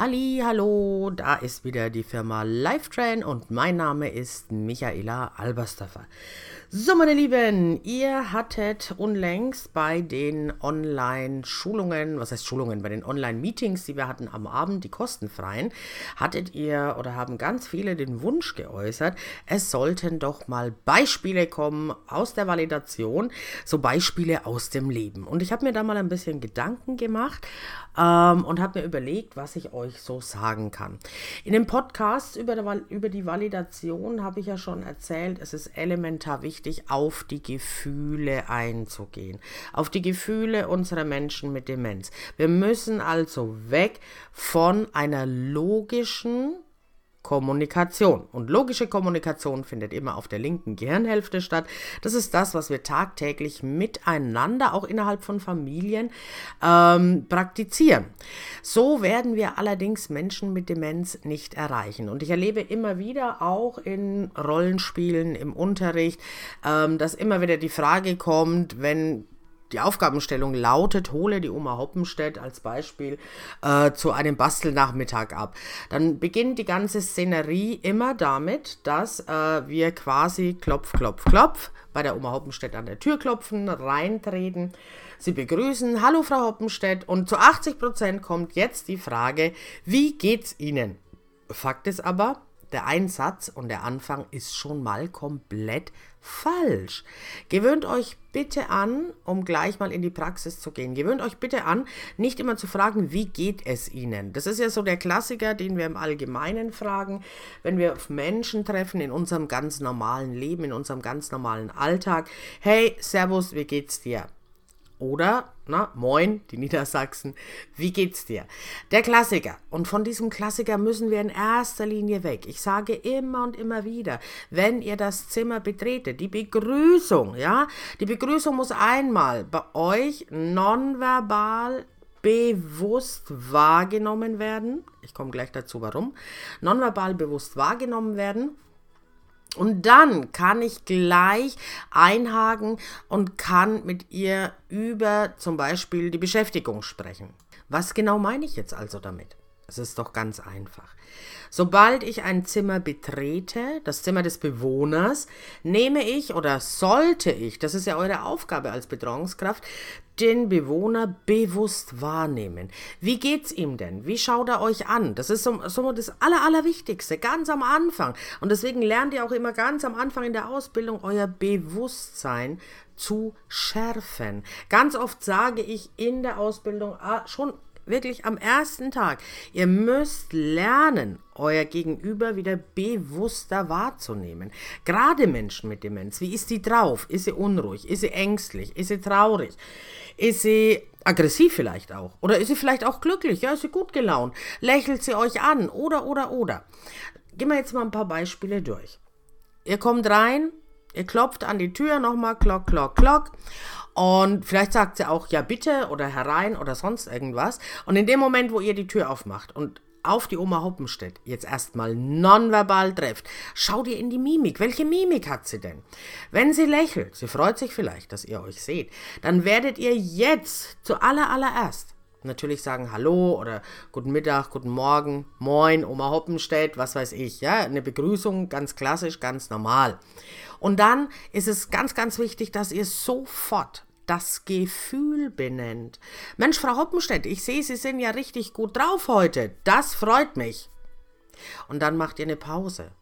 Ali, hallo, da ist wieder die Firma Lifetrain und mein Name ist Michaela Alberstaffer. So, meine Lieben, ihr hattet unlängst bei den Online-Schulungen, was heißt Schulungen, bei den Online-Meetings, die wir hatten am Abend, die kostenfreien, hattet ihr oder haben ganz viele den Wunsch geäußert, es sollten doch mal Beispiele kommen aus der Validation, so Beispiele aus dem Leben. Und ich habe mir da mal ein bisschen Gedanken gemacht ähm, und habe mir überlegt, was ich euch so sagen kann. In dem Podcast über, der, über die Validation habe ich ja schon erzählt, es ist elementar wichtig, wichtig, auf die Gefühle einzugehen. Auf die Gefühle unserer Menschen mit Demenz. Wir müssen also weg von einer logischen Kommunikation. Und logische Kommunikation findet immer auf der linken Gehirnhälfte statt. Das ist das, was wir tagtäglich miteinander, auch innerhalb von Familien, ähm, praktizieren. So werden wir allerdings Menschen mit Demenz nicht erreichen. Und ich erlebe immer wieder auch in Rollenspielen, im Unterricht, ähm, dass immer wieder die Frage kommt, wenn die Aufgabenstellung lautet, hole die Oma Hoppenstedt als Beispiel äh, zu einem Bastelnachmittag ab. Dann beginnt die ganze Szenerie immer damit, dass äh, wir quasi klopf, klopf, klopf bei der Oma Hoppenstedt an der Tür klopfen, reintreten, sie begrüßen, hallo Frau Hoppenstedt und zu 80 Prozent kommt jetzt die Frage, wie geht's Ihnen? Fakt ist aber, der Einsatz und der Anfang ist schon mal komplett falsch. Gewöhnt euch bitte an, um gleich mal in die Praxis zu gehen. Gewöhnt euch bitte an, nicht immer zu fragen, wie geht es Ihnen? Das ist ja so der Klassiker, den wir im Allgemeinen fragen, wenn wir auf Menschen treffen in unserem ganz normalen Leben, in unserem ganz normalen Alltag. Hey, Servus, wie geht's dir? Oder, na, moin, die Niedersachsen, wie geht's dir? Der Klassiker. Und von diesem Klassiker müssen wir in erster Linie weg. Ich sage immer und immer wieder, wenn ihr das Zimmer betretet, die Begrüßung, ja, die Begrüßung muss einmal bei euch nonverbal bewusst wahrgenommen werden. Ich komme gleich dazu, warum. Nonverbal bewusst wahrgenommen werden. Und dann kann ich gleich einhaken und kann mit ihr über zum Beispiel die Beschäftigung sprechen. Was genau meine ich jetzt also damit? Es ist doch ganz einfach. Sobald ich ein Zimmer betrete, das Zimmer des Bewohners, nehme ich oder sollte ich, das ist ja eure Aufgabe als Betreuungskraft, den Bewohner bewusst wahrnehmen. Wie geht's ihm denn? Wie schaut er euch an? Das ist so, so das Aller, Allerwichtigste, ganz am Anfang. Und deswegen lernt ihr auch immer ganz am Anfang in der Ausbildung euer Bewusstsein zu schärfen. Ganz oft sage ich in der Ausbildung ah, schon wirklich am ersten Tag. Ihr müsst lernen, euer Gegenüber wieder bewusster wahrzunehmen. Gerade Menschen mit Demenz, wie ist sie drauf? Ist sie unruhig? Ist sie ängstlich? Ist sie traurig? Ist sie aggressiv vielleicht auch? Oder ist sie vielleicht auch glücklich? Ja, ist sie gut gelaunt? Lächelt sie euch an? Oder, oder, oder. Gehen wir jetzt mal ein paar Beispiele durch. Ihr kommt rein, ihr klopft an die Tür nochmal, klock, klock, klock. Und vielleicht sagt sie auch, ja bitte oder herein oder sonst irgendwas. Und in dem Moment, wo ihr die Tür aufmacht und auf die Oma Hoppenstedt jetzt erstmal nonverbal trefft, schaut ihr in die Mimik. Welche Mimik hat sie denn? Wenn sie lächelt, sie freut sich vielleicht, dass ihr euch seht, dann werdet ihr jetzt zu aller natürlich sagen Hallo oder Guten Mittag, Guten Morgen, Moin, Oma Hoppenstedt, was weiß ich, ja, eine Begrüßung, ganz klassisch, ganz normal. Und dann ist es ganz, ganz wichtig, dass ihr sofort das Gefühl benennt. Mensch, Frau Hoppenstedt, ich sehe, Sie sind ja richtig gut drauf heute. Das freut mich. Und dann macht ihr eine Pause.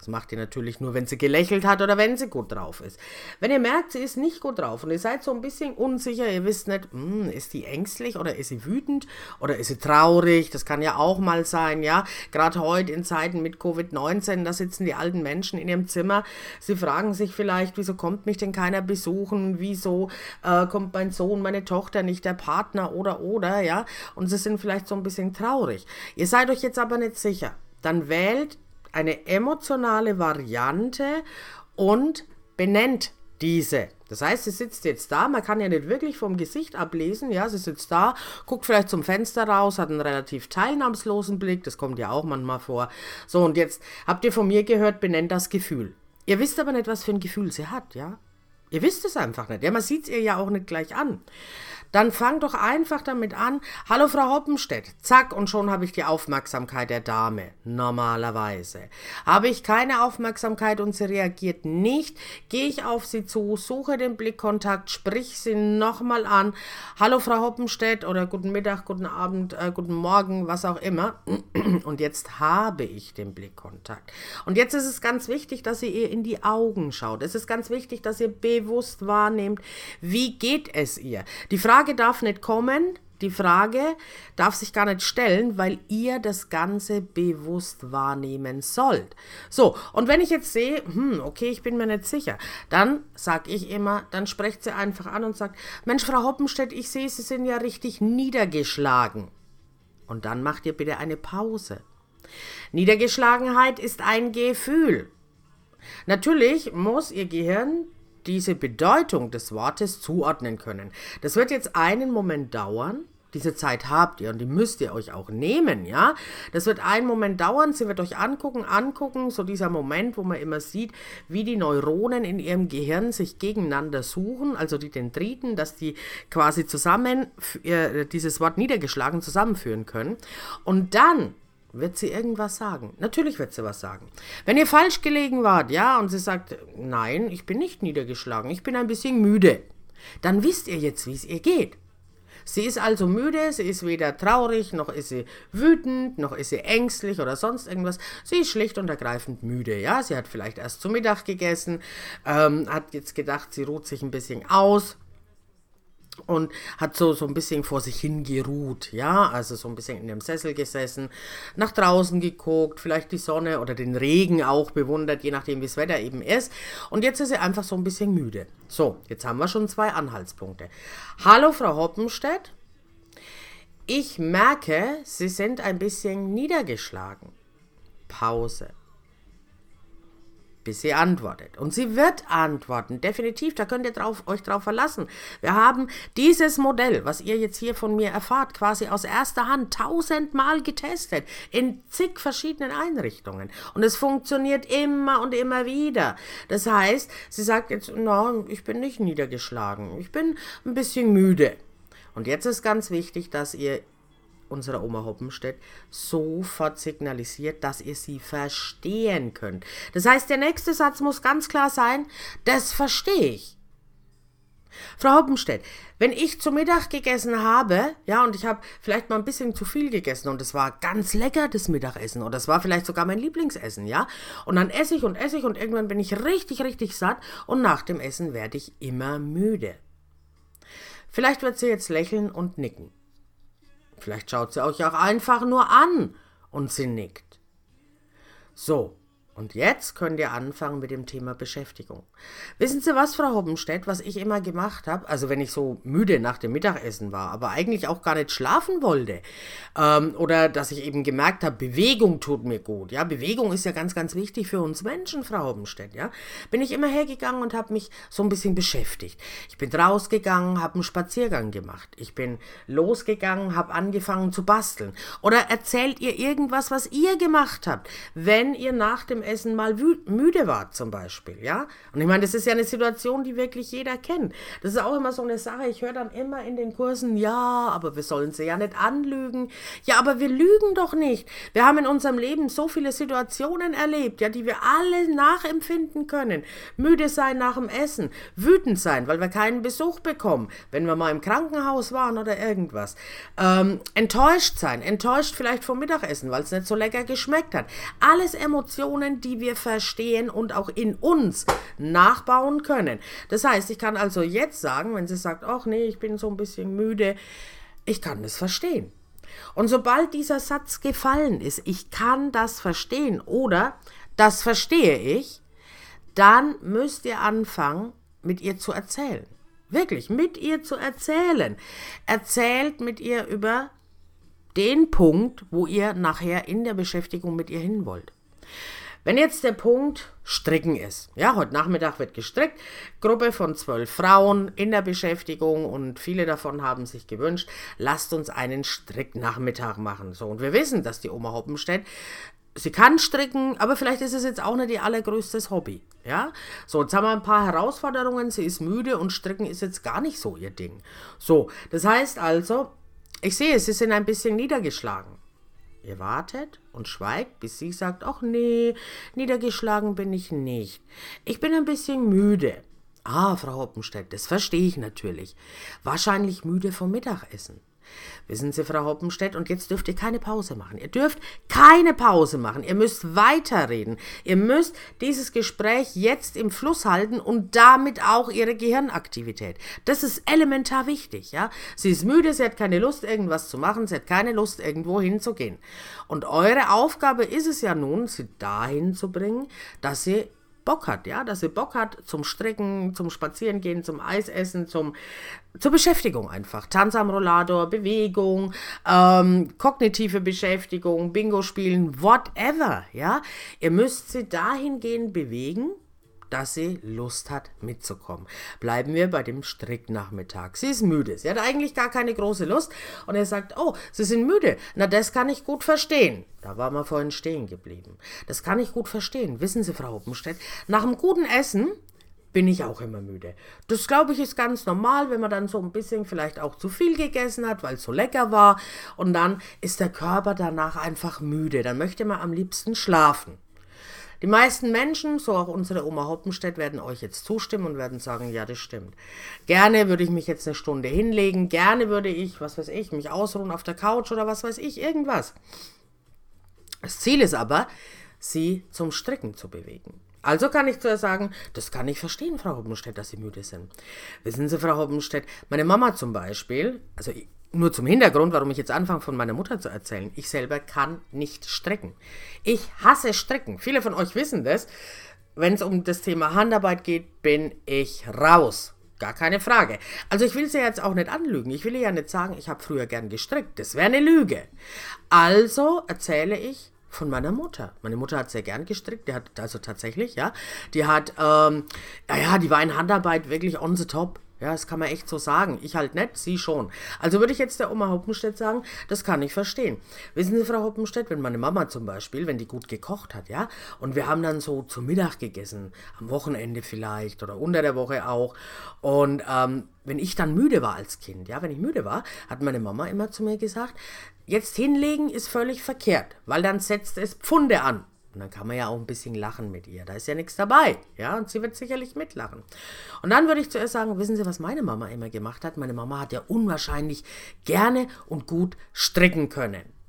Das macht ihr natürlich nur, wenn sie gelächelt hat oder wenn sie gut drauf ist. Wenn ihr merkt, sie ist nicht gut drauf und ihr seid so ein bisschen unsicher, ihr wisst nicht, hm, ist die ängstlich oder ist sie wütend oder ist sie traurig, das kann ja auch mal sein, ja. Gerade heute in Zeiten mit Covid-19, da sitzen die alten Menschen in ihrem Zimmer, sie fragen sich vielleicht, wieso kommt mich denn keiner besuchen, wieso äh, kommt mein Sohn, meine Tochter nicht, der Partner oder oder, ja. Und sie sind vielleicht so ein bisschen traurig. Ihr seid euch jetzt aber nicht sicher. Dann wählt eine emotionale Variante und benennt diese. Das heißt, sie sitzt jetzt da, man kann ja nicht wirklich vom Gesicht ablesen, ja, sie sitzt da, guckt vielleicht zum Fenster raus, hat einen relativ teilnahmslosen Blick, das kommt ja auch manchmal vor. So, und jetzt habt ihr von mir gehört, benennt das Gefühl. Ihr wisst aber nicht, was für ein Gefühl sie hat, ja? Ihr wisst es einfach nicht. Ja, man sieht es ihr ja auch nicht gleich an dann fang doch einfach damit an. Hallo Frau Hoppenstedt. Zack, und schon habe ich die Aufmerksamkeit der Dame. Normalerweise. Habe ich keine Aufmerksamkeit und sie reagiert nicht, gehe ich auf sie zu, suche den Blickkontakt, sprich sie nochmal an. Hallo Frau Hoppenstedt oder guten Mittag, guten Abend, äh, guten Morgen, was auch immer. Und jetzt habe ich den Blickkontakt. Und jetzt ist es ganz wichtig, dass ihr ihr in die Augen schaut. Es ist ganz wichtig, dass ihr bewusst wahrnehmt, wie geht es ihr. Die Frage Frage darf nicht kommen, die Frage darf sich gar nicht stellen, weil ihr das Ganze bewusst wahrnehmen sollt. So, und wenn ich jetzt sehe, hm, okay, ich bin mir nicht sicher, dann sage ich immer, dann sprecht sie einfach an und sagt, Mensch, Frau Hoppenstedt, ich sehe, Sie sind ja richtig niedergeschlagen. Und dann macht ihr bitte eine Pause. Niedergeschlagenheit ist ein Gefühl. Natürlich muss Ihr Gehirn diese Bedeutung des Wortes zuordnen können. Das wird jetzt einen Moment dauern. Diese Zeit habt ihr und die müsst ihr euch auch nehmen, ja. Das wird einen Moment dauern, sie wird euch angucken, angucken, so dieser Moment, wo man immer sieht, wie die Neuronen in ihrem Gehirn sich gegeneinander suchen, also die Dendriten, dass die quasi zusammen äh, dieses Wort niedergeschlagen zusammenführen können. Und dann wird sie irgendwas sagen. Natürlich wird sie was sagen. Wenn ihr falsch gelegen wart, ja, und sie sagt, nein, ich bin nicht niedergeschlagen, ich bin ein bisschen müde, dann wisst ihr jetzt, wie es ihr geht. Sie ist also müde, sie ist weder traurig, noch ist sie wütend, noch ist sie ängstlich oder sonst irgendwas. Sie ist schlicht und ergreifend müde, ja. Sie hat vielleicht erst zu Mittag gegessen, ähm, hat jetzt gedacht, sie ruht sich ein bisschen aus, und hat so, so ein bisschen vor sich hingeruht, ja, also so ein bisschen in dem Sessel gesessen, nach draußen geguckt, vielleicht die Sonne oder den Regen auch bewundert, je nachdem, wie das Wetter eben ist. Und jetzt ist sie einfach so ein bisschen müde. So, jetzt haben wir schon zwei Anhaltspunkte. Hallo, Frau Hoppenstedt. Ich merke, Sie sind ein bisschen niedergeschlagen. Pause bis sie antwortet. Und sie wird antworten, definitiv, da könnt ihr drauf, euch drauf verlassen. Wir haben dieses Modell, was ihr jetzt hier von mir erfahrt, quasi aus erster Hand tausendmal getestet, in zig verschiedenen Einrichtungen. Und es funktioniert immer und immer wieder. Das heißt, sie sagt jetzt, na, ich bin nicht niedergeschlagen, ich bin ein bisschen müde. Und jetzt ist ganz wichtig, dass ihr unserer Oma Hoppenstedt sofort signalisiert, dass ihr sie verstehen könnt. Das heißt, der nächste Satz muss ganz klar sein, das verstehe ich. Frau Hoppenstedt, wenn ich zu Mittag gegessen habe, ja, und ich habe vielleicht mal ein bisschen zu viel gegessen und es war ganz lecker, das Mittagessen, oder es war vielleicht sogar mein Lieblingsessen, ja, und dann esse ich und esse ich und irgendwann bin ich richtig, richtig satt und nach dem Essen werde ich immer müde. Vielleicht wird sie jetzt lächeln und nicken. Vielleicht schaut sie euch auch einfach nur an und sie nickt. So, und jetzt könnt ihr anfangen mit dem Thema Beschäftigung. Wissen Sie was, Frau Hoppenstedt, was ich immer gemacht habe? Also wenn ich so müde nach dem Mittagessen war, aber eigentlich auch gar nicht schlafen wollte. Ähm, oder dass ich eben gemerkt habe, Bewegung tut mir gut. Ja, Bewegung ist ja ganz, ganz wichtig für uns Menschen, Frau Hoppenstedt. Ja, bin ich immer hergegangen und habe mich so ein bisschen beschäftigt. Ich bin rausgegangen, habe einen Spaziergang gemacht. Ich bin losgegangen, habe angefangen zu basteln. Oder erzählt ihr irgendwas, was ihr gemacht habt, wenn ihr nach dem Essen mal müde war zum Beispiel, ja. Und ich meine, das ist ja eine Situation, die wirklich jeder kennt. Das ist auch immer so eine Sache. Ich höre dann immer in den Kursen, ja, aber wir sollen sie ja nicht anlügen. Ja, aber wir lügen doch nicht. Wir haben in unserem Leben so viele Situationen erlebt, ja, die wir alle nachempfinden können. Müde sein nach dem Essen, wütend sein, weil wir keinen Besuch bekommen, wenn wir mal im Krankenhaus waren oder irgendwas. Ähm, enttäuscht sein, enttäuscht vielleicht vom Mittagessen, weil es nicht so lecker geschmeckt hat. Alles Emotionen, Themen, die wir verstehen und auch in uns nachbauen können. Das heißt, ich kann also jetzt sagen, wenn sie sagt, ach nee, ich bin so ein bisschen müde, ich kann das verstehen. Und sobald dieser Satz gefallen ist, ich kann das verstehen oder das verstehe ich, dann müsst ihr anfangen, mit ihr zu erzählen. Wirklich, mit ihr zu erzählen. Erzählt mit ihr über den Punkt, wo ihr nachher in der Beschäftigung mit ihr hin wollt. Wenn jetzt der Punkt Stricken ist, ja, heute Nachmittag wird gestrickt, Gruppe von zwölf Frauen in der Beschäftigung und viele davon haben sich gewünscht, lasst uns einen Stricknachmittag machen. So, und wir wissen, dass die Oma Hoppenstedt sie kann stricken, aber vielleicht ist es jetzt auch nicht ihr allergrößtes Hobby. Ja, so, jetzt haben wir ein paar Herausforderungen. Sie ist müde und stricken ist jetzt gar nicht so ihr Ding. So, das heißt also, ich sehe, sie sind ein bisschen niedergeschlagen. Ihr wartet und schweigt, bis sie sagt, ach nee, niedergeschlagen bin ich nicht. Ich bin ein bisschen müde. Ah, Frau Hoppenstedt, das verstehe ich natürlich. Wahrscheinlich müde vom Mittagessen. Wissen Sie, Frau Hoppenstedt, und jetzt dürft ihr keine Pause machen. Ihr dürft keine Pause machen. Ihr müsst weiterreden. Ihr müsst dieses Gespräch jetzt im Fluss halten und damit auch Ihre Gehirnaktivität. Das ist elementar wichtig, ja. Sie ist müde, sie hat keine Lust, irgendwas zu machen, sie hat keine Lust, irgendwo hinzugehen. Und eure Aufgabe ist es ja nun, sie dahin zu bringen, dass sie Bock hat, ja, dass sie Bock hat zum Stricken, zum Spazierengehen, zum Eisessen, zum, zur Beschäftigung einfach. Tanz am Rollator, Bewegung, ähm, kognitive Beschäftigung, Bingo spielen, whatever, ja. Ihr müsst sie dahingehend bewegen, dass sie Lust hat mitzukommen. Bleiben wir bei dem Stricknachmittag. Sie ist müde. Sie hat eigentlich gar keine große Lust. Und er sagt, oh, Sie sind müde. Na, das kann ich gut verstehen. Da war man vorhin stehen geblieben. Das kann ich gut verstehen. Wissen Sie, Frau Hoppenstedt, nach einem guten Essen bin ich auch immer müde. Das glaube ich ist ganz normal, wenn man dann so ein bisschen vielleicht auch zu viel gegessen hat, weil es so lecker war und dann ist der Körper danach einfach müde. Dann möchte man am liebsten schlafen. Die meisten Menschen, so auch unsere Oma Hoppenstedt, werden euch jetzt zustimmen und werden sagen, ja, das stimmt. Gerne würde ich mich jetzt eine Stunde hinlegen, gerne würde ich, was weiß ich, mich ausruhen auf der Couch oder was weiß ich, irgendwas. Das Ziel ist aber, sie zum Stricken zu bewegen. Also kann ich zu ihr sagen, das kann ich verstehen, Frau Hoppenstedt, dass Sie müde sind. Wissen Sie, Frau Hoppenstedt, meine Mama zum Beispiel, also nur zum Hintergrund, warum ich jetzt anfange, von meiner Mutter zu erzählen. Ich selber kann nicht stricken. Ich hasse Stricken. Viele von euch wissen das. Wenn es um das Thema Handarbeit geht, bin ich raus. Gar keine Frage. Also ich will sie jetzt auch nicht anlügen. Ich will ja nicht sagen, ich habe früher gern gestrickt. Das wäre eine Lüge. Also erzähle ich von meiner Mutter. Meine Mutter hat sehr gern gestrickt, die hat also tatsächlich, ja, die hat, ähm, ja, ja, die war in Handarbeit wirklich on the top. Ja, das kann man echt so sagen. Ich halt nicht, sie schon. Also würde ich jetzt der Oma Hoppenstedt sagen, das kann ich verstehen. Wissen Sie, Frau Hoppenstedt, wenn meine Mama zum Beispiel, wenn die gut gekocht hat, ja, und wir haben dann so zu Mittag gegessen, am Wochenende vielleicht oder unter der Woche auch, und ähm, wenn ich dann müde war als Kind, ja, wenn ich müde war, hat meine Mama immer zu mir gesagt, jetzt hinlegen ist völlig verkehrt, weil dann setzt es Pfunde an. Und dann kann man ja auch ein bisschen lachen mit ihr. Da ist ja nichts dabei. Ja, und sie wird sicherlich mitlachen. Und dann würde ich zuerst sagen, wissen Sie, was meine Mama immer gemacht hat? Meine Mama hat ja unwahrscheinlich gerne und gut stricken können.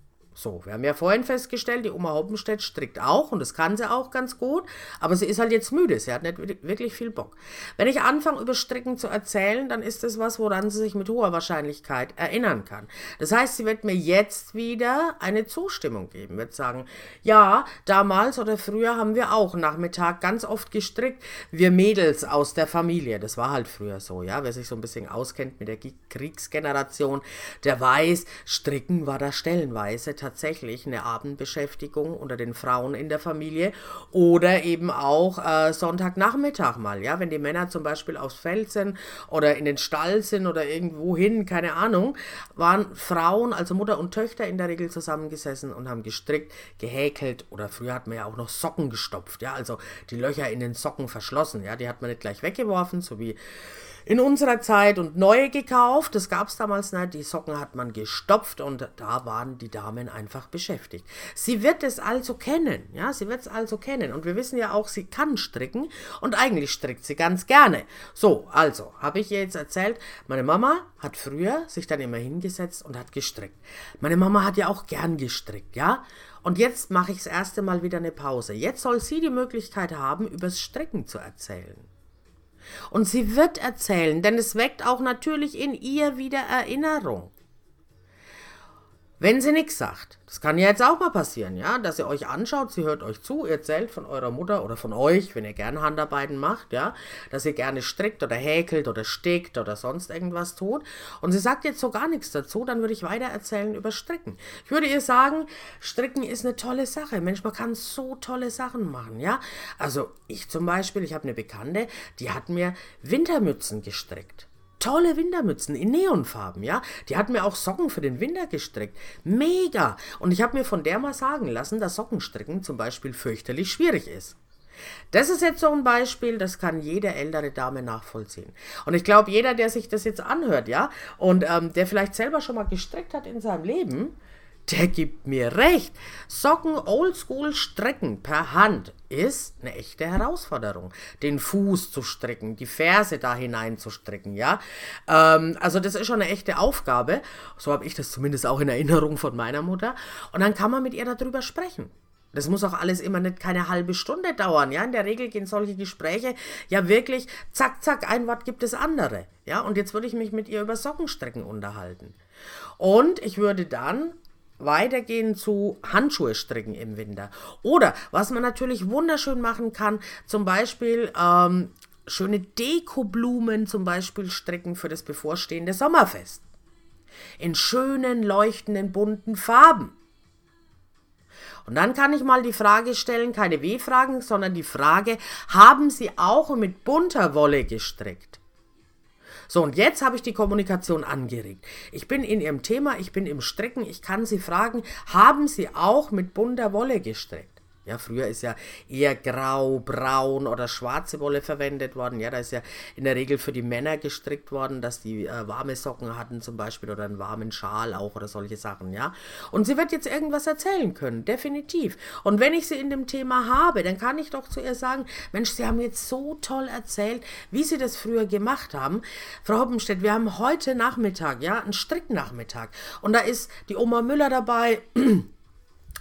So, wir haben ja vorhin festgestellt, die Oma Hoppenstedt strickt auch und das kann sie auch ganz gut, aber sie ist halt jetzt müde, sie hat nicht wirklich viel Bock. Wenn ich anfange, über Stricken zu erzählen, dann ist das was, woran sie sich mit hoher Wahrscheinlichkeit erinnern kann. Das heißt, sie wird mir jetzt wieder eine Zustimmung geben, wird sagen, ja, damals oder früher haben wir auch Nachmittag ganz oft gestrickt, wir Mädels aus der Familie, das war halt früher so, ja, wer sich so ein bisschen auskennt mit der Kriegsgeneration, der weiß, Stricken war da stellenweise tatsächlich eine Abendbeschäftigung unter den Frauen in der Familie oder eben auch äh, Sonntagnachmittag mal, ja, wenn die Männer zum Beispiel aufs Feld sind oder in den Stall sind oder irgendwo hin, keine Ahnung, waren Frauen, also Mutter und Töchter in der Regel zusammengesessen und haben gestrickt, gehäkelt oder früher hat man ja auch noch Socken gestopft, ja, also die Löcher in den Socken verschlossen, ja, die hat man nicht gleich weggeworfen, so wie in unserer Zeit und neue gekauft. Das gab es damals nicht. Die Socken hat man gestopft und da waren die Damen einfach beschäftigt. Sie wird es also kennen, ja, sie wird es also kennen. Und wir wissen ja auch, sie kann stricken und eigentlich strickt sie ganz gerne. So, also, habe ich ihr jetzt erzählt, meine Mama hat früher sich dann immer hingesetzt und hat gestrickt. Meine Mama hat ja auch gern gestrickt, ja. Und jetzt mache ich das erste Mal wieder eine Pause. Jetzt soll sie die Möglichkeit haben, übers Stricken zu erzählen. Und sie wird erzählen, denn es weckt auch natürlich in ihr wieder Erinnerung. Wenn sie nichts sagt, das kann ja jetzt auch mal passieren, ja, dass ihr euch anschaut, sie hört euch zu, ihr erzählt von eurer Mutter oder von euch, wenn ihr gerne Handarbeiten macht, ja, dass ihr gerne strickt oder häkelt oder stickt oder sonst irgendwas tut und sie sagt jetzt so gar nichts dazu, dann würde ich weiter erzählen über Stricken. Ich würde ihr sagen, Stricken ist eine tolle Sache. Mensch, man kann so tolle Sachen machen, ja. Also ich zum Beispiel, ich habe eine Bekannte, die hat mir Wintermützen gestrickt. Tolle Wintermützen in Neonfarben, ja. Die hat mir auch Socken für den Winter gestrickt. Mega! Und ich habe mir von der mal sagen lassen, dass Sockenstricken zum Beispiel fürchterlich schwierig ist. Das ist jetzt so ein Beispiel, das kann jede ältere Dame nachvollziehen. Und ich glaube, jeder, der sich das jetzt anhört, ja, und ähm, der vielleicht selber schon mal gestrickt hat in seinem Leben, der gibt mir recht. Socken oldschool strecken per Hand ist eine echte Herausforderung. Den Fuß zu stricken, die Ferse da hinein zu stricken, ja. Ähm, also das ist schon eine echte Aufgabe. So habe ich das zumindest auch in Erinnerung von meiner Mutter. Und dann kann man mit ihr darüber sprechen. Das muss auch alles immer nicht keine halbe Stunde dauern, ja. In der Regel gehen solche Gespräche ja wirklich zack, zack, ein Wort gibt es andere, ja. Und jetzt würde ich mich mit ihr über Sockenstrecken unterhalten. Und ich würde dann weitergehen zu Handschuhe stricken im Winter. Oder was man natürlich wunderschön machen kann, zum Beispiel ähm, schöne Dekoblumen zum Beispiel stricken für das bevorstehende Sommerfest. In schönen, leuchtenden, bunten Farben. Und dann kann ich mal die Frage stellen, keine W-Fragen, sondern die Frage, haben Sie auch mit bunter Wolle gestrickt? So, und jetzt habe ich die Kommunikation angeregt. Ich bin in Ihrem Thema, ich bin im Stricken, ich kann Sie fragen, haben Sie auch mit bunter Wolle gestrickt? Ja, früher ist ja eher grau, braun oder schwarze Wolle verwendet worden. Ja, da ist ja in der Regel für die Männer gestrickt worden, dass die äh, warme Socken hatten zum Beispiel oder einen warmen Schal auch oder solche Sachen, ja. Und sie wird jetzt irgendwas erzählen können, definitiv. Und wenn ich sie in dem Thema habe, dann kann ich doch zu ihr sagen, Mensch, Sie haben jetzt so toll erzählt, wie Sie das früher gemacht haben. Frau Hoppenstedt, wir haben heute Nachmittag, ja, einen Stricknachmittag. Und da ist die Oma Müller dabei.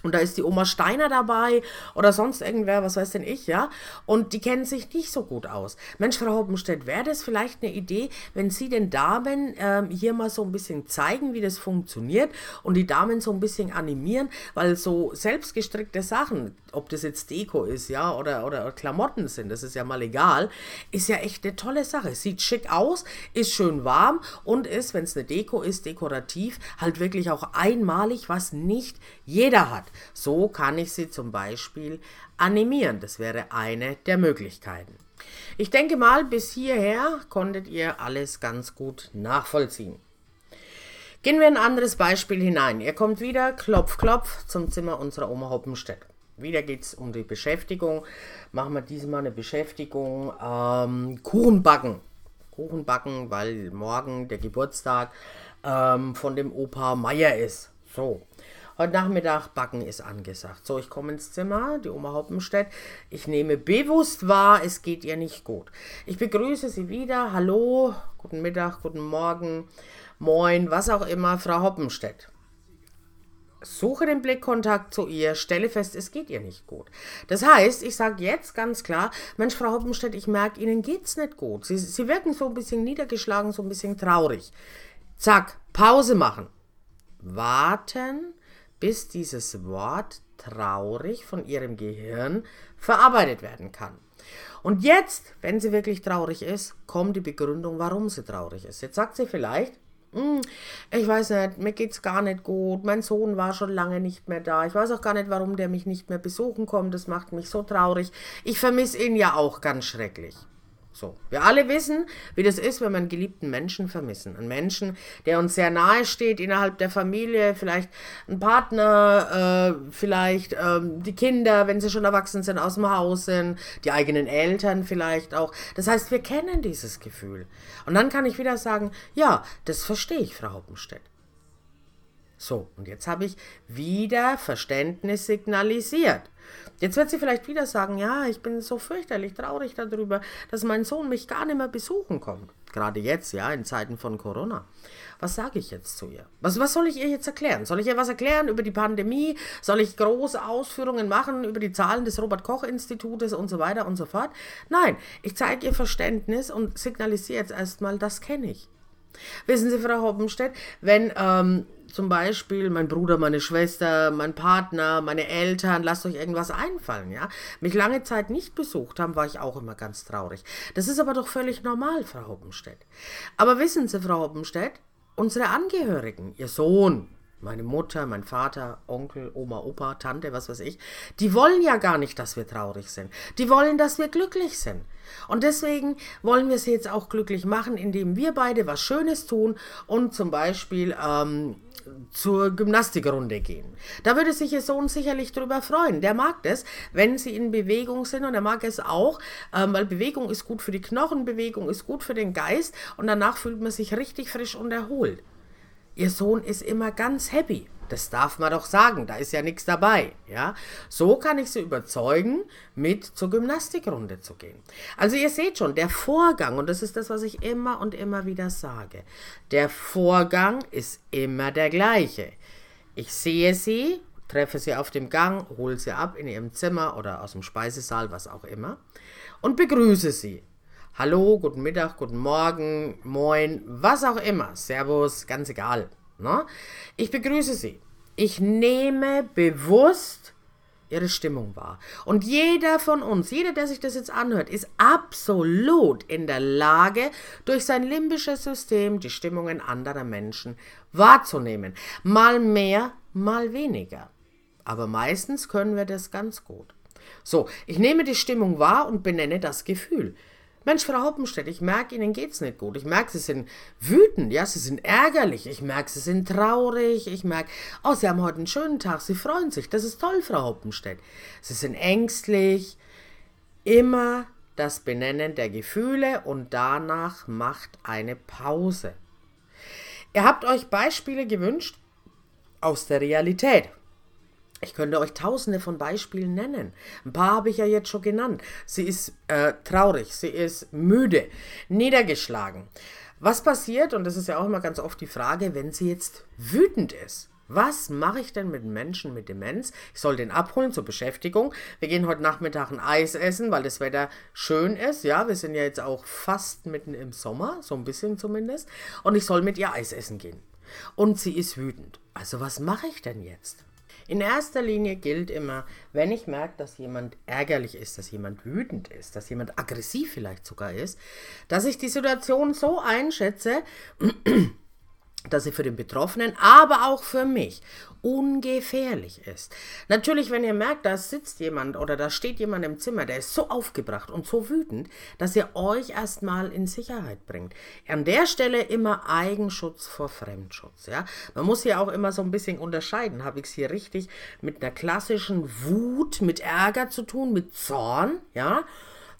Und da ist die Oma Steiner dabei oder sonst irgendwer, was weiß denn ich, ja. Und die kennen sich nicht so gut aus. Mensch, Frau Hoppenstedt, wäre das vielleicht eine Idee, wenn Sie den Damen ähm, hier mal so ein bisschen zeigen, wie das funktioniert und die Damen so ein bisschen animieren, weil so selbstgestrickte Sachen, ob das jetzt Deko ist, ja, oder, oder Klamotten sind, das ist ja mal egal, ist ja echt eine tolle Sache. Sieht schick aus, ist schön warm und ist, wenn es eine Deko ist, dekorativ, halt wirklich auch einmalig, was nicht jeder hat. So kann ich sie zum Beispiel animieren. Das wäre eine der Möglichkeiten. Ich denke mal, bis hierher konntet ihr alles ganz gut nachvollziehen. Gehen wir ein anderes Beispiel hinein. Ihr kommt wieder, klopf, klopf, zum Zimmer unserer Oma Hoppenstedt. Wieder geht es um die Beschäftigung. Machen wir diesmal eine Beschäftigung. Ähm, Kuchen backen. Kuchen backen, weil morgen der Geburtstag ähm, von dem Opa Meier ist. So. Heute Nachmittag backen ist angesagt. So, ich komme ins Zimmer, die Oma Hoppenstedt. Ich nehme bewusst wahr, es geht ihr nicht gut. Ich begrüße Sie wieder. Hallo, guten Mittag, guten Morgen, moin, was auch immer, Frau Hoppenstedt. Suche den Blickkontakt zu ihr, stelle fest, es geht ihr nicht gut. Das heißt, ich sage jetzt ganz klar, Mensch, Frau Hoppenstedt, ich merke, Ihnen geht's nicht gut. Sie, Sie wirken so ein bisschen niedergeschlagen, so ein bisschen traurig. Zack, Pause machen. Warten, bis dieses Wort traurig von ihrem Gehirn verarbeitet werden kann. Und jetzt, wenn sie wirklich traurig ist, kommt die Begründung, warum sie traurig ist. Jetzt sagt sie vielleicht, hm, ich weiß nicht, mir geht's gar nicht gut. Mein Sohn war schon lange nicht mehr da. Ich weiß auch gar nicht, warum der mich nicht mehr besuchen kommt. Das macht mich so traurig. Ich vermisse ihn ja auch ganz schrecklich. So, wir alle wissen, wie das ist, wenn wir einen geliebten Menschen vermissen. Einen Menschen, der uns sehr nahe steht innerhalb der Familie, vielleicht ein Partner, äh, vielleicht ähm, die Kinder, wenn sie schon erwachsen sind, aus dem Haus sind, die eigenen Eltern vielleicht auch. Das heißt, wir kennen dieses Gefühl. Und dann kann ich wieder sagen, ja, das verstehe ich, Frau Hoppenstedt. So, und jetzt habe ich wieder Verständnis signalisiert. Jetzt wird sie vielleicht wieder sagen, ja, ich bin so fürchterlich traurig darüber, dass mein Sohn mich gar nicht mehr besuchen kommt. Gerade jetzt, ja, in Zeiten von Corona. Was sage ich jetzt zu ihr? Was, was soll ich ihr jetzt erklären? Soll ich ihr was erklären über die Pandemie? Soll ich große Ausführungen machen über die Zahlen des Robert-Koch-Institutes und so weiter und so fort? Nein, ich zeige ihr Verständnis und signalisiere jetzt erstmal, das kenne ich. Wissen Sie, Frau Hoppenstedt, wenn ähm, zum Beispiel mein Bruder, meine Schwester, mein Partner, meine Eltern, lasst euch irgendwas einfallen, ja, mich lange Zeit nicht besucht haben, war ich auch immer ganz traurig. Das ist aber doch völlig normal, Frau Hoppenstedt. Aber wissen Sie, Frau Hoppenstedt, unsere Angehörigen, Ihr Sohn, meine Mutter, mein Vater, Onkel, Oma, Opa, Tante, was weiß ich, die wollen ja gar nicht, dass wir traurig sind. Die wollen, dass wir glücklich sind. Und deswegen wollen wir sie jetzt auch glücklich machen, indem wir beide was Schönes tun und zum Beispiel ähm, zur Gymnastikrunde gehen. Da würde sich Ihr Sohn sicherlich darüber freuen. Der mag das, wenn Sie in Bewegung sind und er mag es auch, ähm, weil Bewegung ist gut für die Knochen, Bewegung ist gut für den Geist und danach fühlt man sich richtig frisch und erholt. Ihr Sohn ist immer ganz happy. Das darf man doch sagen, da ist ja nichts dabei, ja? So kann ich sie überzeugen, mit zur Gymnastikrunde zu gehen. Also ihr seht schon, der Vorgang und das ist das, was ich immer und immer wieder sage. Der Vorgang ist immer der gleiche. Ich sehe sie, treffe sie auf dem Gang, hole sie ab in ihrem Zimmer oder aus dem Speisesaal, was auch immer, und begrüße sie. Hallo, guten Mittag, guten Morgen, moin, was auch immer. Servus, ganz egal. Ne? Ich begrüße Sie. Ich nehme bewusst Ihre Stimmung wahr. Und jeder von uns, jeder, der sich das jetzt anhört, ist absolut in der Lage, durch sein limbisches System die Stimmungen anderer Menschen wahrzunehmen. Mal mehr, mal weniger. Aber meistens können wir das ganz gut. So, ich nehme die Stimmung wahr und benenne das Gefühl. Mensch, Frau Hoppenstedt, ich merke, Ihnen geht's nicht gut. Ich merke, Sie sind wütend, ja, Sie sind ärgerlich. Ich merke, Sie sind traurig. Ich merke, oh, Sie haben heute einen schönen Tag. Sie freuen sich. Das ist toll, Frau Hoppenstedt. Sie sind ängstlich. Immer das Benennen der Gefühle und danach macht eine Pause. Ihr habt euch Beispiele gewünscht aus der Realität. Ich könnte euch tausende von Beispielen nennen. Ein paar habe ich ja jetzt schon genannt. Sie ist äh, traurig, sie ist müde, niedergeschlagen. Was passiert, und das ist ja auch immer ganz oft die Frage, wenn sie jetzt wütend ist? Was mache ich denn mit Menschen mit Demenz? Ich soll den abholen zur Beschäftigung. Wir gehen heute Nachmittag ein Eis essen, weil das Wetter schön ist. Ja, wir sind ja jetzt auch fast mitten im Sommer, so ein bisschen zumindest. Und ich soll mit ihr Eis essen gehen. Und sie ist wütend. Also was mache ich denn jetzt? In erster Linie gilt immer, wenn ich merke, dass jemand ärgerlich ist, dass jemand wütend ist, dass jemand aggressiv vielleicht sogar ist, dass ich die Situation so einschätze, dass sie für den Betroffenen, aber auch für mich ungefährlich ist. Natürlich, wenn ihr merkt, da sitzt jemand oder da steht jemand im Zimmer, der ist so aufgebracht und so wütend, dass ihr euch erstmal in Sicherheit bringt. An der Stelle immer Eigenschutz vor Fremdschutz. Ja? Man muss hier auch immer so ein bisschen unterscheiden. Habe ich es hier richtig mit einer klassischen Wut, mit Ärger zu tun, mit Zorn, ja?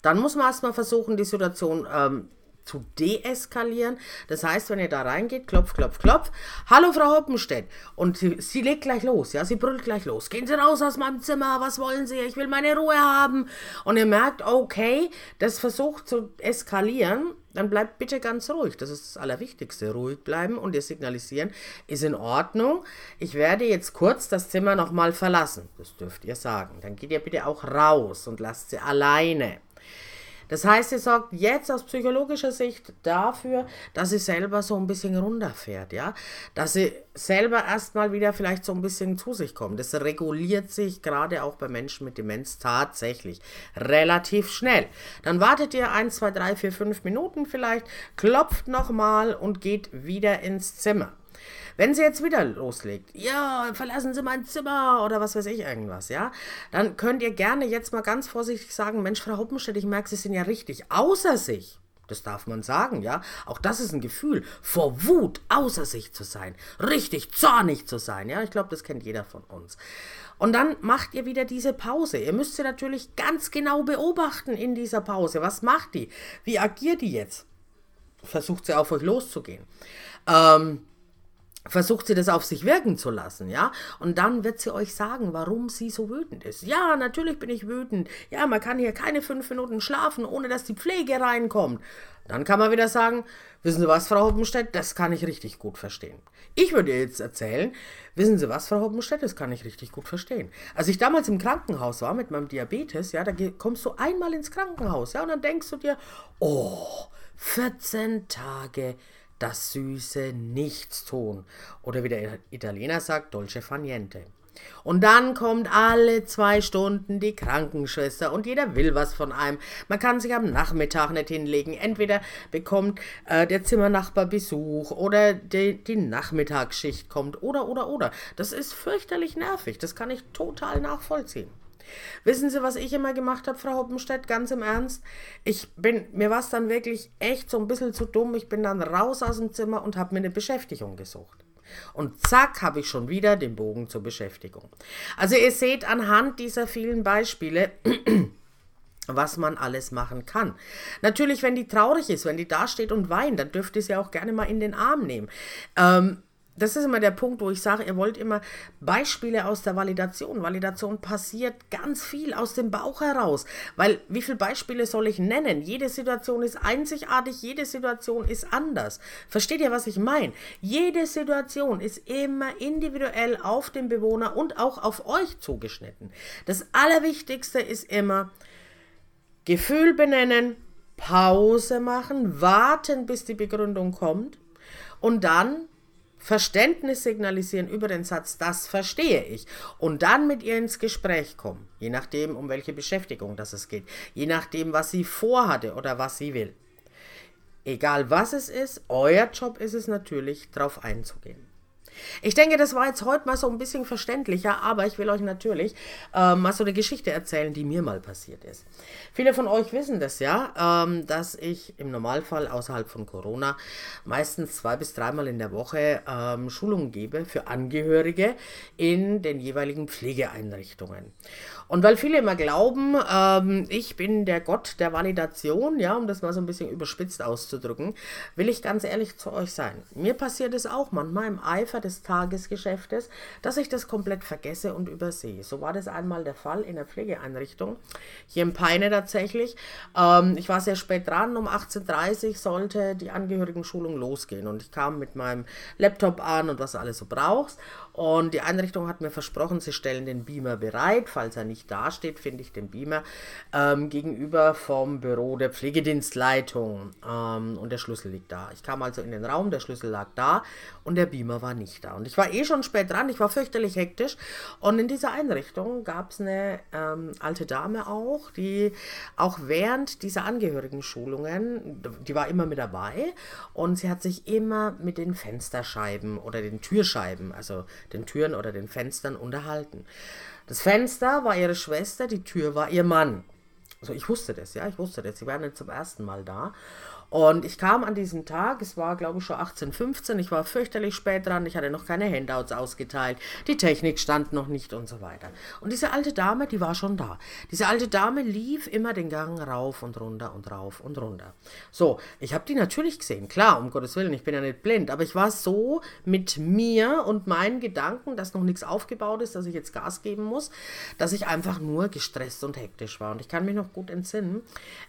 Dann muss man erstmal versuchen, die Situation ähm, zu deeskalieren. Das heißt, wenn ihr da reingeht, klopf, klopf, klopf. Hallo Frau Hoppenstedt. Und sie, sie, legt gleich los, ja, sie brüllt gleich los. Gehen Sie raus aus meinem Zimmer, was wollen Sie? Ich will meine Ruhe haben. Und ihr merkt, okay, das versucht zu eskalieren. Dann bleibt bitte ganz ruhig. Das ist das Allerwichtigste. Ruhig bleiben und ihr signalisieren, ist in Ordnung. Ich werde jetzt kurz das Zimmer nochmal verlassen. Das dürft ihr sagen. Dann geht ihr bitte auch raus und lasst sie alleine. Das heißt, sie sorgt jetzt aus psychologischer Sicht dafür, dass sie selber so ein bisschen runterfährt, ja, dass sie selber erstmal wieder vielleicht so ein bisschen zu sich kommt. Das reguliert sich gerade auch bei Menschen mit Demenz tatsächlich relativ schnell. Dann wartet ihr 1, 2, 3, 4, 5 Minuten vielleicht, klopft nochmal und geht wieder ins Zimmer. Wenn sie jetzt wieder loslegt, ja, verlassen Sie mein Zimmer oder was weiß ich irgendwas, ja, dann könnt ihr gerne jetzt mal ganz vorsichtig sagen, Mensch, Frau Hoppenstedt, ich merke, Sie sind ja richtig außer sich. Das darf man sagen, ja. Auch das ist ein Gefühl, vor Wut außer sich zu sein, richtig zornig zu sein, ja. Ich glaube, das kennt jeder von uns. Und dann macht ihr wieder diese Pause. Ihr müsst sie natürlich ganz genau beobachten in dieser Pause. Was macht die? Wie agiert die jetzt? Versucht sie auf euch loszugehen? Ähm, versucht sie das auf sich wirken zu lassen, ja? Und dann wird sie euch sagen, warum sie so wütend ist. Ja, natürlich bin ich wütend. Ja, man kann hier keine fünf Minuten schlafen, ohne dass die Pflege reinkommt. Dann kann man wieder sagen, wissen Sie was, Frau Hoppenstedt, das kann ich richtig gut verstehen. Ich würde jetzt erzählen, wissen Sie was, Frau Hoppenstedt, das kann ich richtig gut verstehen. Als ich damals im Krankenhaus war mit meinem Diabetes, ja, da kommst du einmal ins Krankenhaus, ja, und dann denkst du dir, oh, 14 Tage das süße Nichtstun. Oder wie der Italiener sagt, dolce fa niente. Und dann kommt alle zwei Stunden die Krankenschwester und jeder will was von einem. Man kann sich am Nachmittag nicht hinlegen. Entweder bekommt äh, der Zimmernachbar Besuch oder die, die Nachmittagsschicht kommt oder, oder, oder. Das ist fürchterlich nervig. Das kann ich total nachvollziehen. Wissen Sie, was ich immer gemacht habe, Frau Hoppenstedt, ganz im Ernst? Ich bin, mir war es dann wirklich echt so ein bisschen zu dumm. Ich bin dann raus aus dem Zimmer und habe mir eine Beschäftigung gesucht. Und zack, habe ich schon wieder den Bogen zur Beschäftigung. Also ihr seht anhand dieser vielen Beispiele, was man alles machen kann. Natürlich, wenn die traurig ist, wenn die da steht und weint, dann dürft ihr sie auch gerne mal in den Arm nehmen. Ähm, das ist immer der Punkt, wo ich sage, ihr wollt immer Beispiele aus der Validation. Validation passiert ganz viel aus dem Bauch heraus. Weil wie viele Beispiele soll ich nennen? Jede Situation ist einzigartig, jede Situation ist anders. Versteht ihr, was ich meine? Jede Situation ist immer individuell auf den Bewohner und auch auf euch zugeschnitten. Das Allerwichtigste ist immer Gefühl benennen, Pause machen, warten, bis die Begründung kommt und dann Verständnis signalisieren über den Satz, das verstehe ich. Und dann mit ihr ins Gespräch kommen, je nachdem, um welche Beschäftigung das es geht, je nachdem, was sie vorhatte oder was sie will. Egal was es ist, euer Job ist es natürlich, darauf einzugehen. Ich denke, das war jetzt heute mal so ein bisschen verständlicher, aber ich will euch natürlich äh, mal so eine Geschichte erzählen, die mir mal passiert ist. Viele von euch wissen das ja, ähm, dass ich im Normalfall außerhalb von Corona meistens zwei bis dreimal in der Woche ähm, Schulungen gebe für Angehörige in den jeweiligen Pflegeeinrichtungen. Und weil viele immer glauben, ähm, ich bin der Gott der Validation, ja, um das mal so ein bisschen überspitzt auszudrücken, will ich ganz ehrlich zu euch sein. Mir passiert es auch manchmal im Eifer des Tagesgeschäftes, dass ich das komplett vergesse und übersehe. So war das einmal der Fall in der Pflegeeinrichtung, hier in Peine tatsächlich. Ähm, ich war sehr spät dran, um 18.30 Uhr sollte die Angehörigen-Schulung losgehen und ich kam mit meinem Laptop an und was du alles so brauchst. Und die Einrichtung hat mir versprochen, sie stellen den Beamer bereit, falls er nicht dasteht, finde ich den Beamer ähm, gegenüber vom Büro der Pflegedienstleitung ähm, und der Schlüssel liegt da. Ich kam also in den Raum, der Schlüssel lag da und der Beamer war nicht da. Und ich war eh schon spät dran, ich war fürchterlich hektisch und in dieser Einrichtung gab es eine ähm, alte Dame auch, die auch während dieser Angehörigen-Schulungen, die war immer mit dabei und sie hat sich immer mit den Fensterscheiben oder den Türscheiben, also den Türen oder den Fenstern unterhalten. Das Fenster war ihre Schwester, die Tür war ihr Mann. Also ich wusste das, ja, ich wusste das. Sie waren nicht zum ersten Mal da. Und ich kam an diesem Tag, es war glaube ich schon 1815, ich war fürchterlich spät dran, ich hatte noch keine Handouts ausgeteilt, die Technik stand noch nicht und so weiter. Und diese alte Dame, die war schon da. Diese alte Dame lief immer den Gang rauf und runter und rauf und runter. So, ich habe die natürlich gesehen, klar, um Gottes Willen, ich bin ja nicht blind, aber ich war so mit mir und meinen Gedanken, dass noch nichts aufgebaut ist, dass ich jetzt Gas geben muss, dass ich einfach nur gestresst und hektisch war. Und ich kann mich noch gut entsinnen.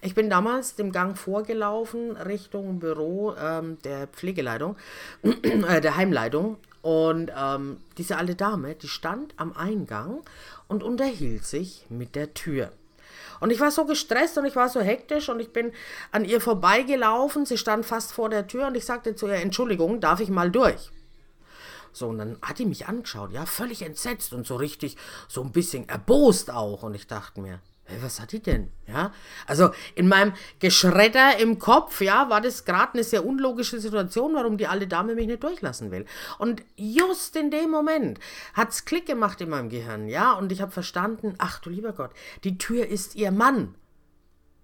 Ich bin damals dem Gang vorgelaufen, Richtung Büro ähm, der Pflegeleitung, äh, der Heimleitung. Und ähm, diese alte Dame, die stand am Eingang und unterhielt sich mit der Tür. Und ich war so gestresst und ich war so hektisch und ich bin an ihr vorbeigelaufen. Sie stand fast vor der Tür und ich sagte zu ihr, Entschuldigung, darf ich mal durch? So, und dann hat die mich angeschaut, ja, völlig entsetzt und so richtig, so ein bisschen erbost auch. Und ich dachte mir, hey, was hat die denn? Ja, also in meinem Geschredder im Kopf, ja, war das gerade eine sehr unlogische Situation, warum die alte Dame mich nicht durchlassen will. Und just in dem Moment hat es Klick gemacht in meinem Gehirn, ja, und ich habe verstanden, ach du lieber Gott, die Tür ist ihr Mann.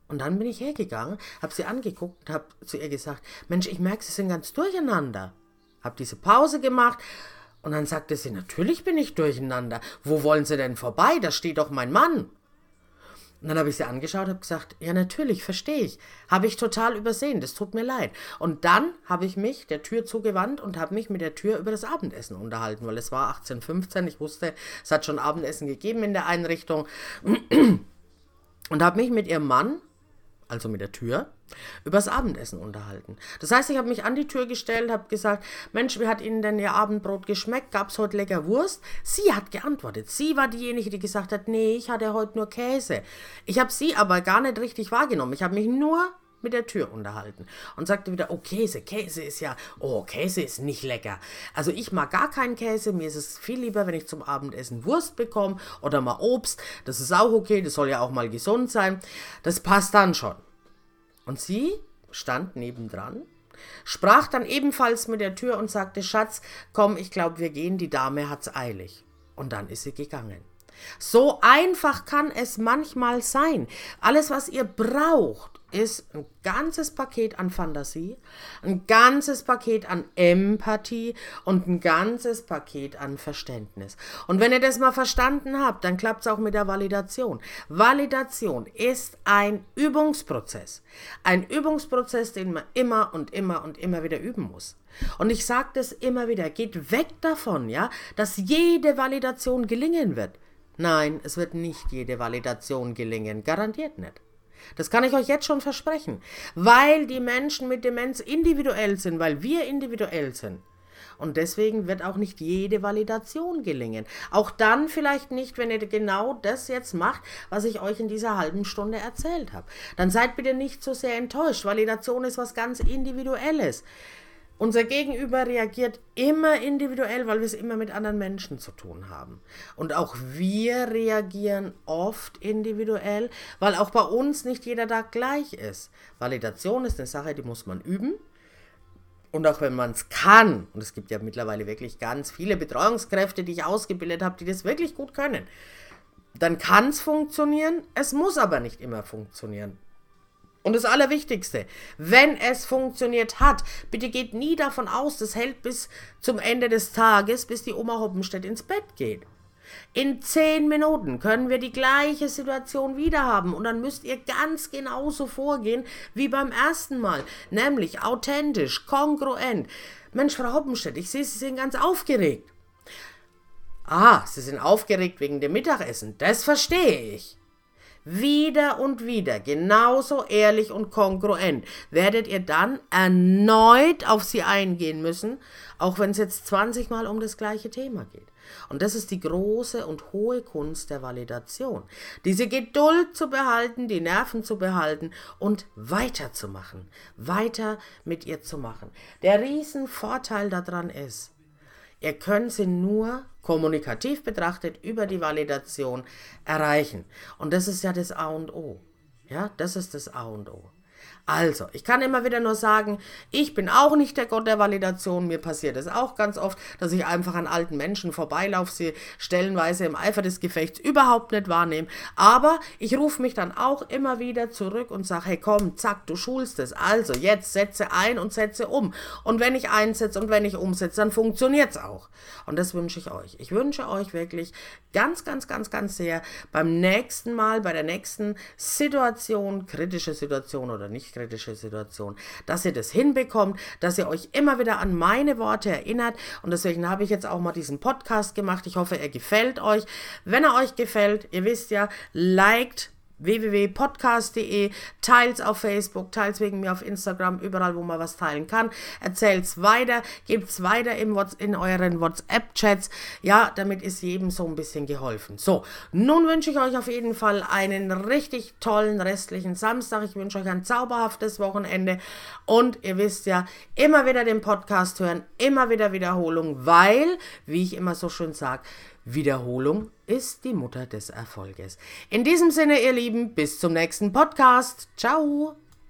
Und dann bin ich hergegangen, habe sie angeguckt und habe zu ihr gesagt, Mensch, ich merke, Sie sind ganz durcheinander. Habe diese Pause gemacht und dann sagte sie, natürlich bin ich durcheinander. Wo wollen Sie denn vorbei? Da steht doch mein Mann. Und dann habe ich sie angeschaut und habe gesagt, ja natürlich, verstehe ich. Habe ich total übersehen, das tut mir leid. Und dann habe ich mich der Tür zugewandt und habe mich mit der Tür über das Abendessen unterhalten, weil es war 18.15, ich wusste, es hat schon Abendessen gegeben in der Einrichtung. Und habe mich mit ihrem Mann also mit der Tür, übers Abendessen unterhalten. Das heißt, ich habe mich an die Tür gestellt, habe gesagt, Mensch, wie hat Ihnen denn Ihr Abendbrot geschmeckt? Gab es heute lecker Wurst? Sie hat geantwortet. Sie war diejenige, die gesagt hat, nee, ich hatte heute nur Käse. Ich habe sie aber gar nicht richtig wahrgenommen. Ich habe mich nur mit der Tür unterhalten und sagte wieder, oh Käse, Käse ist ja, oh Käse ist nicht lecker. Also ich mag gar keinen Käse, mir ist es viel lieber, wenn ich zum Abendessen Wurst bekomme oder mal Obst. Das ist auch okay, das soll ja auch mal gesund sein. Das passt dann schon. Und sie stand nebendran, sprach dann ebenfalls mit der Tür und sagte, Schatz, komm, ich glaube, wir gehen, die Dame hat's eilig. Und dann ist sie gegangen. So einfach kann es manchmal sein. Alles, was ihr braucht, ist ein ganzes Paket an Fantasie, ein ganzes Paket an Empathie und ein ganzes Paket an Verständnis. Und wenn ihr das mal verstanden habt, dann klappt es auch mit der Validation. Validation ist ein Übungsprozess. Ein Übungsprozess, den man immer und immer und immer wieder üben muss. Und ich sage das immer wieder, geht weg davon, ja, dass jede Validation gelingen wird. Nein, es wird nicht jede Validation gelingen, garantiert nicht. Das kann ich euch jetzt schon versprechen, weil die Menschen mit Demenz individuell sind, weil wir individuell sind. Und deswegen wird auch nicht jede Validation gelingen. Auch dann vielleicht nicht, wenn ihr genau das jetzt macht, was ich euch in dieser halben Stunde erzählt habe. Dann seid bitte nicht so sehr enttäuscht. Validation ist was ganz Individuelles. Unser Gegenüber reagiert immer individuell, weil wir es immer mit anderen Menschen zu tun haben. Und auch wir reagieren oft individuell, weil auch bei uns nicht jeder Tag gleich ist. Validation ist eine Sache, die muss man üben. Und auch wenn man es kann, und es gibt ja mittlerweile wirklich ganz viele Betreuungskräfte, die ich ausgebildet habe, die das wirklich gut können, dann kann es funktionieren, es muss aber nicht immer funktionieren. Und das Allerwichtigste, wenn es funktioniert hat, bitte geht nie davon aus, das hält bis zum Ende des Tages, bis die Oma Hoppenstedt ins Bett geht. In zehn Minuten können wir die gleiche Situation wieder haben und dann müsst ihr ganz genauso vorgehen wie beim ersten Mal, nämlich authentisch, kongruent. Mensch, Frau Hoppenstedt, ich sehe, Sie sind ganz aufgeregt. Ah, Sie sind aufgeregt wegen dem Mittagessen, das verstehe ich. Wieder und wieder, genauso ehrlich und kongruent, werdet ihr dann erneut auf sie eingehen müssen, auch wenn es jetzt 20 Mal um das gleiche Thema geht. Und das ist die große und hohe Kunst der Validation. Diese Geduld zu behalten, die Nerven zu behalten und weiterzumachen, weiter mit ihr zu machen. Der Riesenvorteil daran ist, Ihr könnt sie nur kommunikativ betrachtet über die Validation erreichen. Und das ist ja das A und O. Ja, das ist das A und O. Also, ich kann immer wieder nur sagen, ich bin auch nicht der Gott der Validation. Mir passiert es auch ganz oft, dass ich einfach an alten Menschen vorbeilaufe, sie stellenweise im Eifer des Gefechts überhaupt nicht wahrnehme. Aber ich rufe mich dann auch immer wieder zurück und sage, hey komm, zack, du schulst es. Also, jetzt setze ein und setze um. Und wenn ich einsetze und wenn ich umsetze, dann funktioniert es auch. Und das wünsche ich euch. Ich wünsche euch wirklich ganz, ganz, ganz, ganz sehr beim nächsten Mal, bei der nächsten Situation, kritische Situation oder nicht kritische Situation, dass ihr das hinbekommt, dass ihr euch immer wieder an meine Worte erinnert. Und deswegen habe ich jetzt auch mal diesen Podcast gemacht. Ich hoffe, er gefällt euch. Wenn er euch gefällt, ihr wisst ja, liked, www.podcast.de, teils auf Facebook, teils wegen mir auf Instagram, überall, wo man was teilen kann. Erzählt's weiter, gebt's weiter im in euren WhatsApp-Chats, ja, damit ist jedem so ein bisschen geholfen. So, nun wünsche ich euch auf jeden Fall einen richtig tollen restlichen Samstag. Ich wünsche euch ein zauberhaftes Wochenende und ihr wisst ja, immer wieder den Podcast hören, immer wieder Wiederholung, weil, wie ich immer so schön sage, Wiederholung ist die Mutter des Erfolges. In diesem Sinne, ihr Lieben, bis zum nächsten Podcast. Ciao.